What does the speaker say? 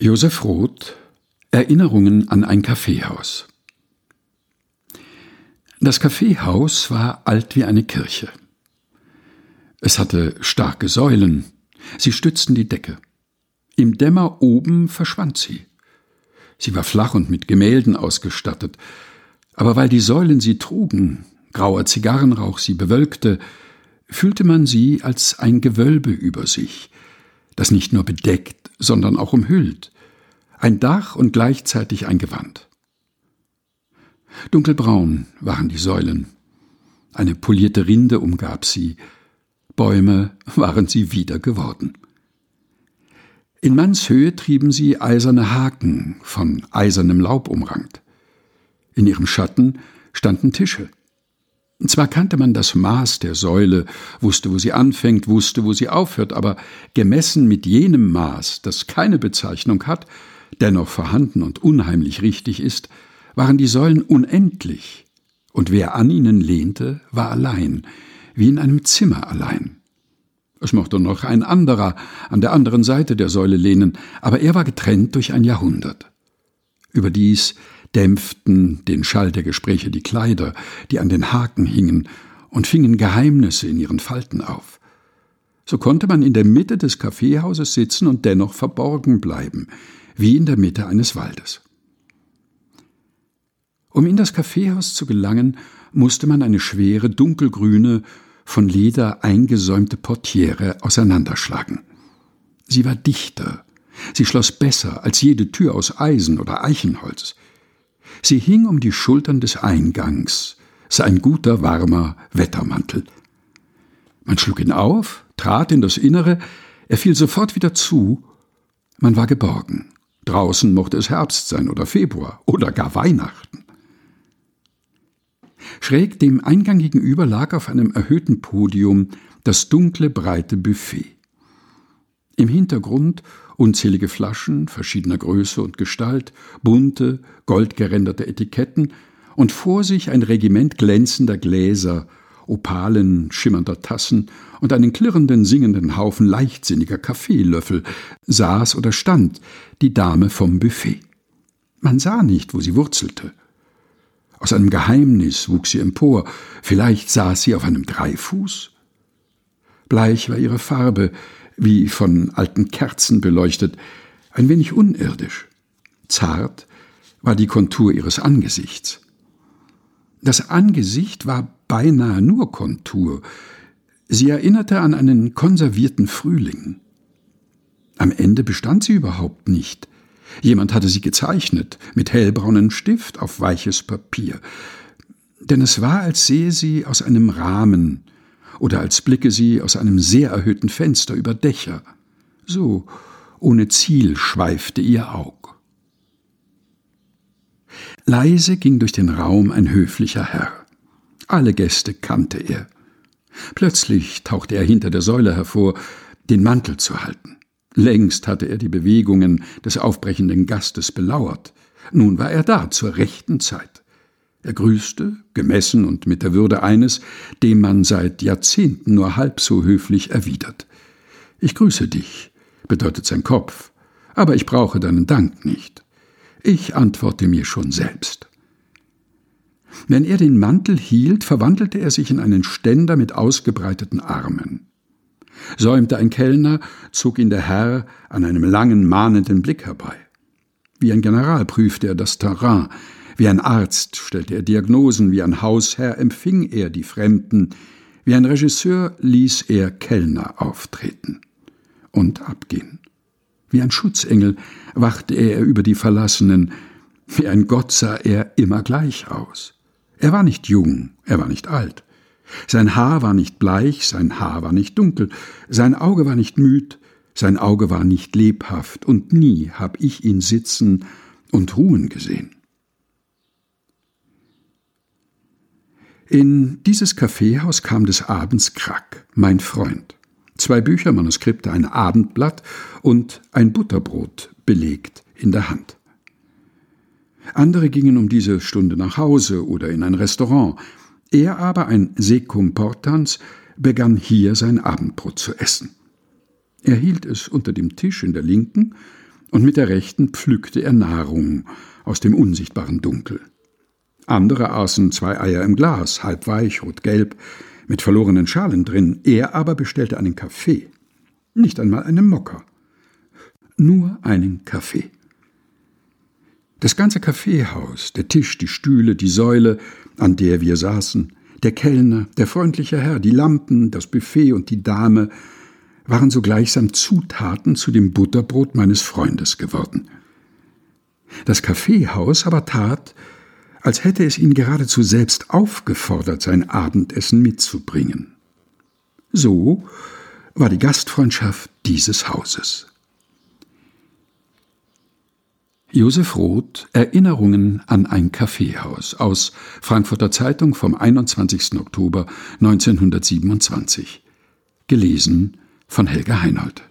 Josef Roth Erinnerungen an ein Kaffeehaus Das Kaffeehaus war alt wie eine Kirche. Es hatte starke Säulen, sie stützten die Decke. Im Dämmer oben verschwand sie. Sie war flach und mit Gemälden ausgestattet, aber weil die Säulen sie trugen, grauer Zigarrenrauch sie bewölkte, fühlte man sie als ein Gewölbe über sich, das nicht nur bedeckt, sondern auch umhüllt, ein Dach und gleichzeitig ein Gewand. Dunkelbraun waren die Säulen, eine polierte Rinde umgab sie, Bäume waren sie wieder geworden. In Mannshöhe trieben sie eiserne Haken, von eisernem Laub umrankt. In ihrem Schatten standen Tische. Zwar kannte man das Maß der Säule, wusste, wo sie anfängt, wusste, wo sie aufhört, aber gemessen mit jenem Maß, das keine Bezeichnung hat, dennoch vorhanden und unheimlich richtig ist, waren die Säulen unendlich, und wer an ihnen lehnte, war allein, wie in einem Zimmer allein. Es mochte noch ein anderer an der anderen Seite der Säule lehnen, aber er war getrennt durch ein Jahrhundert. Überdies dämpften den Schall der Gespräche die Kleider, die an den Haken hingen, und fingen Geheimnisse in ihren Falten auf. So konnte man in der Mitte des Kaffeehauses sitzen und dennoch verborgen bleiben, wie in der Mitte eines Waldes. Um in das Kaffeehaus zu gelangen, musste man eine schwere, dunkelgrüne, von Leder eingesäumte Portiere auseinanderschlagen. Sie war dichter, sie schloss besser als jede Tür aus Eisen oder Eichenholz. Sie hing um die Schultern des Eingangs, sah ein guter, warmer Wettermantel. Man schlug ihn auf, trat in das Innere, er fiel sofort wieder zu, man war geborgen. Draußen mochte es Herbst sein oder Februar oder gar Weihnachten. Schräg dem Eingang gegenüber lag auf einem erhöhten Podium das dunkle, breite Buffet. Im Hintergrund unzählige Flaschen verschiedener Größe und Gestalt, bunte, goldgeränderte Etiketten und vor sich ein Regiment glänzender Gläser, Opalen schimmernder Tassen und einen klirrenden, singenden Haufen leichtsinniger Kaffeelöffel saß oder stand die Dame vom Buffet. Man sah nicht, wo sie wurzelte. Aus einem Geheimnis wuchs sie empor, vielleicht saß sie auf einem Dreifuß. Bleich war ihre Farbe, wie von alten Kerzen beleuchtet, ein wenig unirdisch. Zart war die Kontur ihres Angesichts. Das Angesicht war beinahe nur Kontur. Sie erinnerte an einen konservierten Frühling. Am Ende bestand sie überhaupt nicht. Jemand hatte sie gezeichnet, mit hellbraunem Stift auf weiches Papier. Denn es war, als sehe sie aus einem Rahmen, oder als blicke sie aus einem sehr erhöhten Fenster über Dächer. So, ohne Ziel schweifte ihr Aug. Leise ging durch den Raum ein höflicher Herr. Alle Gäste kannte er. Plötzlich tauchte er hinter der Säule hervor, den Mantel zu halten. Längst hatte er die Bewegungen des aufbrechenden Gastes belauert. Nun war er da zur rechten Zeit. Er grüßte, gemessen und mit der Würde eines, dem man seit Jahrzehnten nur halb so höflich erwidert. Ich grüße dich, bedeutet sein Kopf, aber ich brauche deinen Dank nicht. Ich antworte mir schon selbst. Wenn er den Mantel hielt, verwandelte er sich in einen Ständer mit ausgebreiteten Armen. Säumte ein Kellner, zog ihn der Herr an einem langen, mahnenden Blick herbei. Wie ein General prüfte er das Terrain, wie ein Arzt stellte er Diagnosen, wie ein Hausherr empfing er die Fremden, wie ein Regisseur ließ er Kellner auftreten und abgehen. Wie ein Schutzengel wachte er über die Verlassenen, wie ein Gott sah er immer gleich aus. Er war nicht jung, er war nicht alt. Sein Haar war nicht bleich, sein Haar war nicht dunkel, sein Auge war nicht müd, sein Auge war nicht lebhaft, und nie hab ich ihn sitzen und ruhen gesehen. In dieses Kaffeehaus kam des Abends Krack, mein Freund. Zwei Bücher, Manuskripte, ein Abendblatt und ein Butterbrot belegt in der Hand. Andere gingen um diese Stunde nach Hause oder in ein Restaurant. Er aber, ein Secum Portans, begann hier sein Abendbrot zu essen. Er hielt es unter dem Tisch in der linken, und mit der rechten pflückte er Nahrung aus dem unsichtbaren Dunkel. Andere aßen zwei Eier im Glas, halb weich, rot-gelb, mit verlorenen Schalen drin. Er aber bestellte einen Kaffee. Nicht einmal einen Mocker. Nur einen Kaffee. Das ganze Kaffeehaus, der Tisch, die Stühle, die Säule, an der wir saßen, der Kellner, der freundliche Herr, die Lampen, das Buffet und die Dame waren so gleichsam Zutaten zu dem Butterbrot meines Freundes geworden. Das Kaffeehaus aber tat, als hätte es ihn geradezu selbst aufgefordert, sein Abendessen mitzubringen. So war die Gastfreundschaft dieses Hauses. Josef Roth Erinnerungen an ein Kaffeehaus aus Frankfurter Zeitung vom 21. Oktober 1927. Gelesen von Helga Heinold.